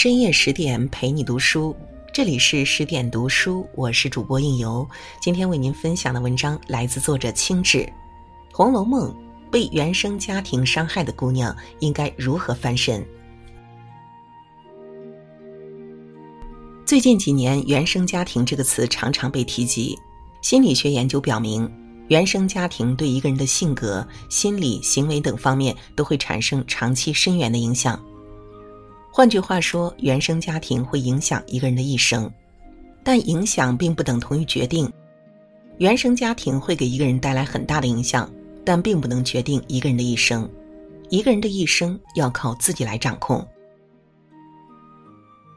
深夜十点陪你读书，这里是十点读书，我是主播应由。今天为您分享的文章来自作者清志，《红楼梦》被原生家庭伤害的姑娘应该如何翻身？最近几年，“原生家庭”这个词常常被提及。心理学研究表明，原生家庭对一个人的性格、心理、行为等方面都会产生长期深远的影响。换句话说，原生家庭会影响一个人的一生，但影响并不等同于决定。原生家庭会给一个人带来很大的影响，但并不能决定一个人的一生。一个人的一生要靠自己来掌控。《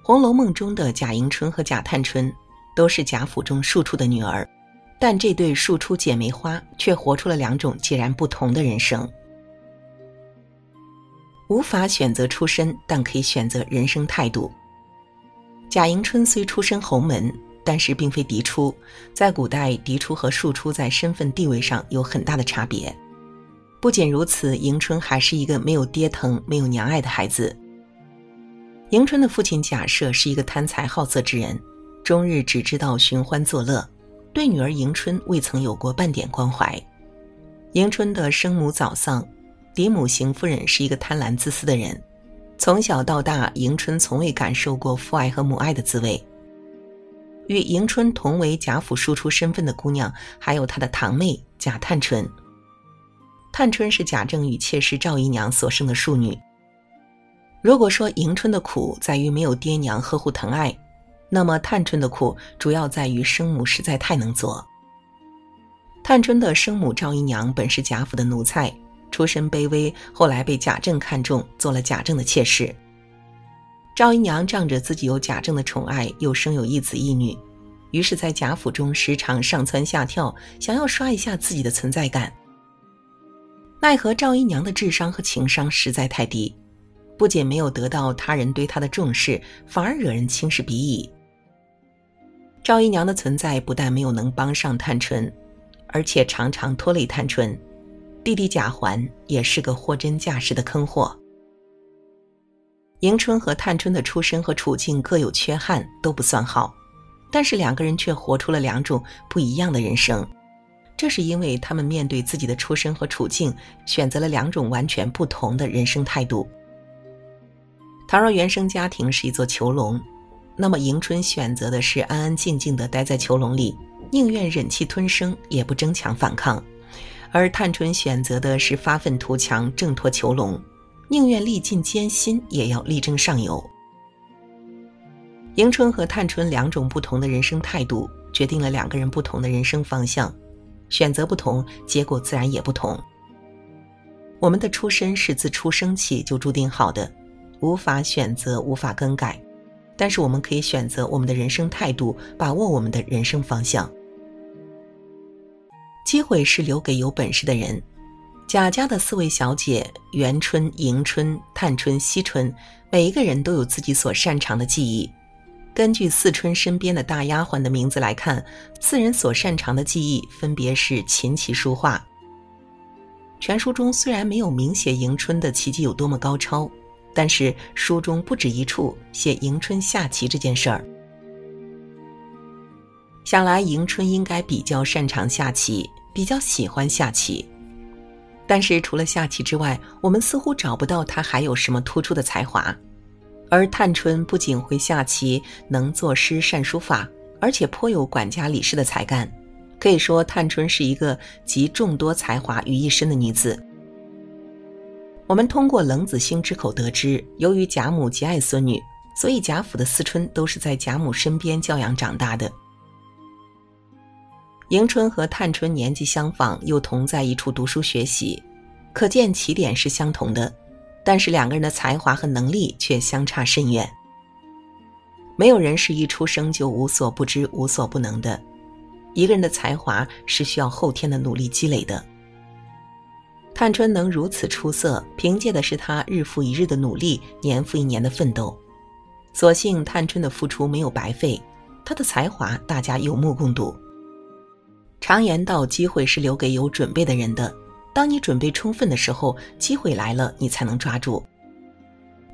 红楼梦》中的贾迎春和贾探春都是贾府中庶出的女儿，但这对庶出姐妹花却活出了两种截然不同的人生。无法选择出身，但可以选择人生态度。贾迎春虽出身侯门，但是并非嫡出。在古代，嫡出和庶出在身份地位上有很大的差别。不仅如此，迎春还是一个没有爹疼、没有娘爱的孩子。迎春的父亲贾赦是一个贪财好色之人，终日只知道寻欢作乐，对女儿迎春未曾有过半点关怀。迎春的生母早丧。嫡母邢夫人是一个贪婪自私的人，从小到大，迎春从未感受过父爱和母爱的滋味。与迎春同为贾府庶出身份的姑娘，还有她的堂妹贾探春。探春是贾政与妾室赵姨娘所生的庶女。如果说迎春的苦在于没有爹娘呵护疼爱，那么探春的苦主要在于生母实在太能做。探春的生母赵姨娘本是贾府的奴才。出身卑微，后来被贾政看中，做了贾政的妾室。赵姨娘仗着自己有贾政的宠爱，又生有一子一女，于是，在贾府中时常上蹿下跳，想要刷一下自己的存在感。奈何赵姨娘的智商和情商实在太低，不仅没有得到他人对她的重视，反而惹人轻视鄙夷。赵姨娘的存在不但没有能帮上探春，而且常常拖累探春。弟弟贾环也是个货真价实的坑货。迎春和探春的出身和处境各有缺憾，都不算好，但是两个人却活出了两种不一样的人生。这是因为他们面对自己的出身和处境，选择了两种完全不同的人生态度。倘若原生家庭是一座囚笼，那么迎春选择的是安安静静的待在囚笼里，宁愿忍气吞声，也不争强反抗。而探春选择的是发愤图强，挣脱囚笼，宁愿历尽艰辛，也要力争上游。迎春和探春两种不同的人生态度，决定了两个人不同的人生方向。选择不同，结果自然也不同。我们的出身是自出生起就注定好的，无法选择，无法更改。但是我们可以选择我们的人生态度，把握我们的人生方向。机会是留给有本事的人。贾家的四位小姐元春、迎春、探春、惜春，每一个人都有自己所擅长的技艺。根据四春身边的大丫鬟的名字来看，四人所擅长的技艺分别是琴棋书画。全书中虽然没有明写迎春的棋技有多么高超，但是书中不止一处写迎春下棋这件事儿。想来迎春应该比较擅长下棋，比较喜欢下棋。但是除了下棋之外，我们似乎找不到她还有什么突出的才华。而探春不仅会下棋，能作诗善书法，而且颇有管家理事的才干。可以说，探春是一个集众多才华于一身的女子。我们通过冷子兴之口得知，由于贾母极爱孙女，所以贾府的思春都是在贾母身边教养长大的。迎春和探春年纪相仿，又同在一处读书学习，可见起点是相同的，但是两个人的才华和能力却相差甚远。没有人是一出生就无所不知、无所不能的，一个人的才华是需要后天的努力积累的。探春能如此出色，凭借的是她日复一日的努力，年复一年的奋斗。所幸探春的付出没有白费，她的才华大家有目共睹。常言道，机会是留给有准备的人的。当你准备充分的时候，机会来了，你才能抓住。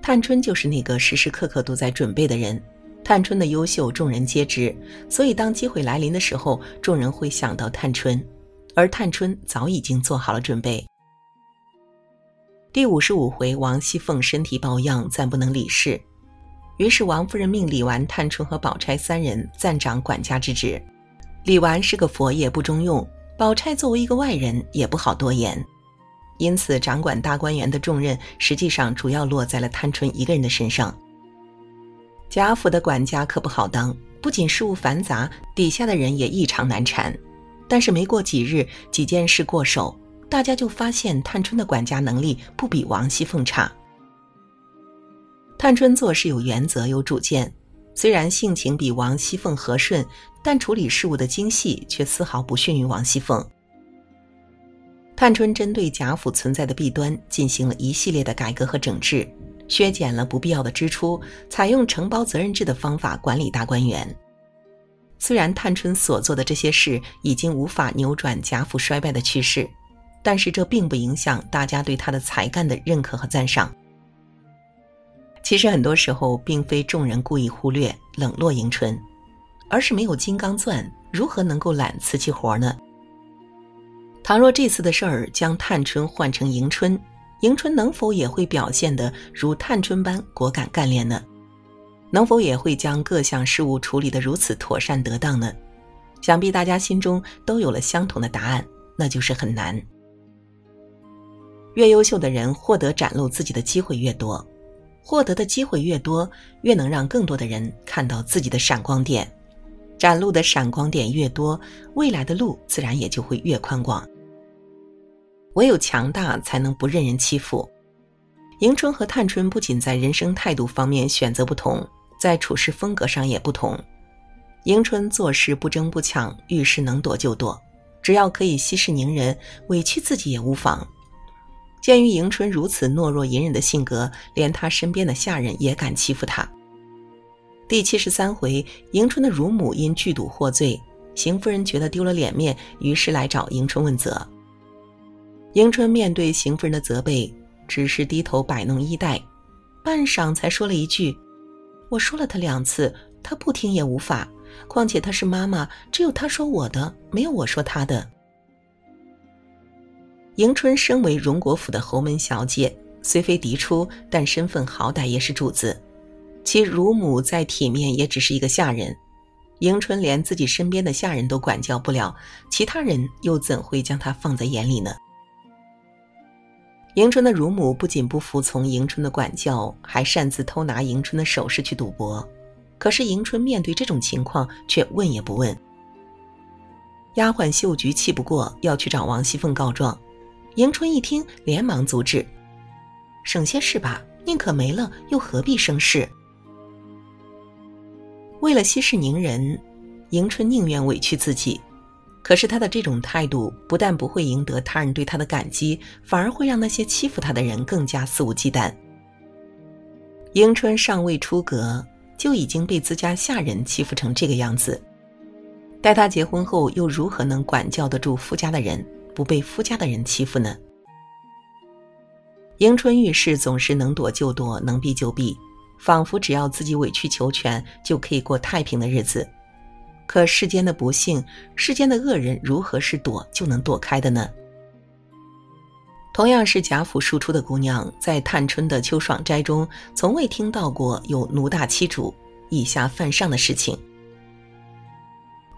探春就是那个时时刻刻都在准备的人。探春的优秀，众人皆知，所以当机会来临的时候，众人会想到探春，而探春早已经做好了准备。第五十五回，王熙凤身体抱恙，暂不能理事，于是王夫人命李纨、探春和宝钗三人暂掌管家之职。李纨是个佛爷，不中用；宝钗作为一个外人，也不好多言，因此掌管大观园的重任，实际上主要落在了探春一个人的身上。贾府的管家可不好当，不仅事务繁杂，底下的人也异常难缠。但是没过几日，几件事过手，大家就发现探春的管家能力不比王熙凤差。探春做事有原则、有主见，虽然性情比王熙凤和顺，但处理事务的精细却丝毫不逊于王熙凤。探春针对贾府存在的弊端，进行了一系列的改革和整治。削减了不必要的支出，采用承包责任制的方法管理大观园。虽然探春所做的这些事已经无法扭转贾府衰败的趋势，但是这并不影响大家对她的才干的认可和赞赏。其实很多时候，并非众人故意忽略冷落迎春，而是没有金刚钻，如何能够揽瓷器活呢？倘若这次的事儿将探春换成迎春。迎春能否也会表现得如探春般果敢干练呢？能否也会将各项事务处理得如此妥善得当呢？想必大家心中都有了相同的答案，那就是很难。越优秀的人获得展露自己的机会越多，获得的机会越多，越能让更多的人看到自己的闪光点，展露的闪光点越多，未来的路自然也就会越宽广。唯有强大，才能不任人欺负。迎春和探春不仅在人生态度方面选择不同，在处事风格上也不同。迎春做事不争不抢，遇事能躲就躲，只要可以息事宁人，委屈自己也无妨。鉴于迎春如此懦弱隐忍的性格，连她身边的下人也敢欺负她。第七十三回，迎春的乳母因剧赌获罪，邢夫人觉得丢了脸面，于是来找迎春问责。迎春面对邢夫人的责备，只是低头摆弄衣带，半晌才说了一句：“我说了他两次，他不听也无法。况且他是妈妈，只有他说我的，没有我说他的。”迎春身为荣国府的侯门小姐，虽非嫡出，但身份好歹也是主子，其乳母再体面，也只是一个下人。迎春连自己身边的下人都管教不了，其他人又怎会将她放在眼里呢？迎春的乳母不仅不服从迎春的管教，还擅自偷拿迎春的首饰去赌博。可是迎春面对这种情况，却问也不问。丫鬟秀菊气不过，要去找王熙凤告状。迎春一听，连忙阻止：“省些事吧，宁可没了，又何必生事？”为了息事宁人，迎春宁愿委屈自己。可是他的这种态度，不但不会赢得他人对他的感激，反而会让那些欺负他的人更加肆无忌惮。迎春尚未出阁，就已经被自家下人欺负成这个样子，待他结婚后，又如何能管教得住夫家的人，不被夫家的人欺负呢？迎春遇事总是能躲就躲，能避就避，仿佛只要自己委曲求全，就可以过太平的日子。可世间的不幸，世间的恶人，如何是躲就能躲开的呢？同样是贾府庶出的姑娘，在探春的秋爽斋中，从未听到过有奴大欺主、以下犯上的事情。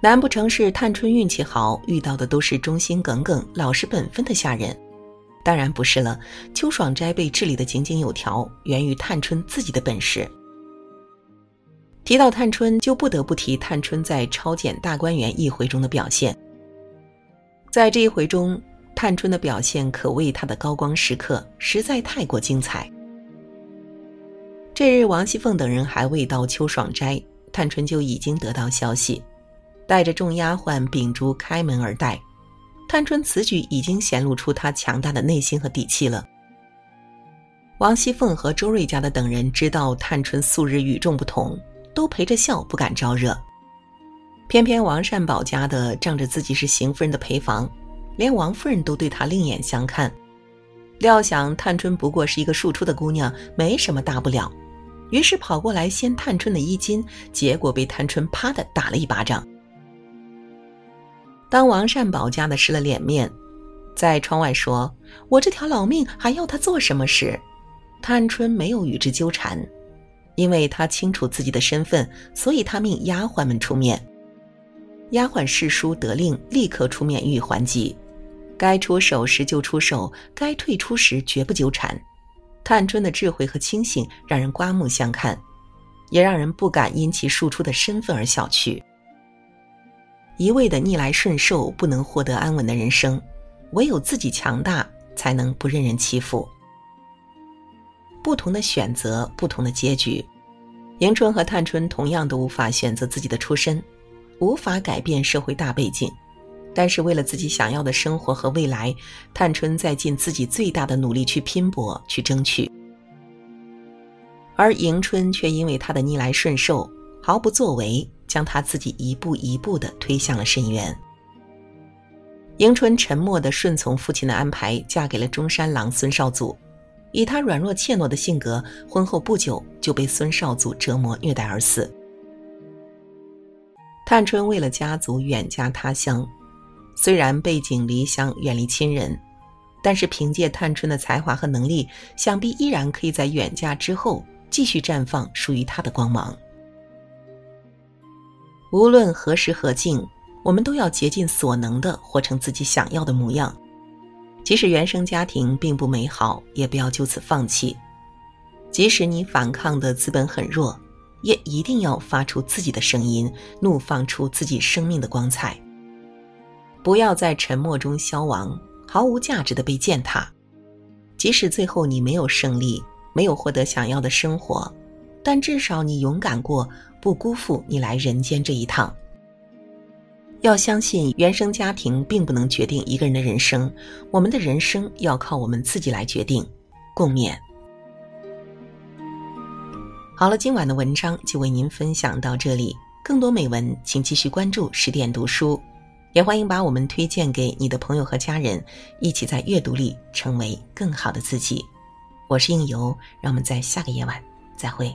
难不成是探春运气好，遇到的都是忠心耿耿、老实本分的下人？当然不是了。秋爽斋被治理的井井有条，源于探春自己的本事。提到探春，就不得不提探春在抄检大观园一回中的表现。在这一回中，探春的表现可谓她的高光时刻，实在太过精彩。这日，王熙凤等人还未到秋爽斋，探春就已经得到消息，带着众丫鬟秉烛开门而待。探春此举已经显露出她强大的内心和底气了。王熙凤和周瑞家的等人知道探春素日与众不同。都陪着笑，不敢招惹。偏偏王善保家的仗着自己是邢夫人的陪房，连王夫人都对他另眼相看。料想探春不过是一个庶出的姑娘，没什么大不了，于是跑过来掀探春的衣襟，结果被探春啪的打了一巴掌。当王善保家的失了脸面，在窗外说：“我这条老命还要他做什么事？”探春没有与之纠缠，因为她清楚自己的身份，所以她命丫鬟们出面。丫鬟侍书得令，立刻出面予以还击。该出手时就出手，该退出时绝不纠缠。探春的智慧和清醒让人刮目相看，也让人不敢因其庶出的身份而小觑。一味的逆来顺受，不能获得安稳的人生；唯有自己强大，才能不任人欺负。不同的选择，不同的结局。迎春和探春同样都无法选择自己的出身，无法改变社会大背景。但是为了自己想要的生活和未来，探春在尽自己最大的努力去拼搏、去争取，而迎春却因为她的逆来顺受，毫不作为，将他自己一步一步地推向了深渊。迎春沉默地顺从父亲的安排，嫁给了中山狼孙绍祖。以她软弱怯懦的性格，婚后不久就被孙绍祖折磨虐待而死。探春为了家族远嫁他乡。虽然背井离乡，远离亲人，但是凭借探春的才华和能力，想必依然可以在远嫁之后继续绽放属于她的光芒。无论何时何境，我们都要竭尽所能的活成自己想要的模样。即使原生家庭并不美好，也不要就此放弃。即使你反抗的资本很弱，也一定要发出自己的声音，怒放出自己生命的光彩。不要在沉默中消亡，毫无价值的被践踏。即使最后你没有胜利，没有获得想要的生活，但至少你勇敢过，不辜负你来人间这一趟。要相信，原生家庭并不能决定一个人的人生，我们的人生要靠我们自己来决定。共勉。好了，今晚的文章就为您分享到这里，更多美文请继续关注十点读书。也欢迎把我们推荐给你的朋友和家人，一起在阅读里成为更好的自己。我是应由，让我们在下个夜晚再会。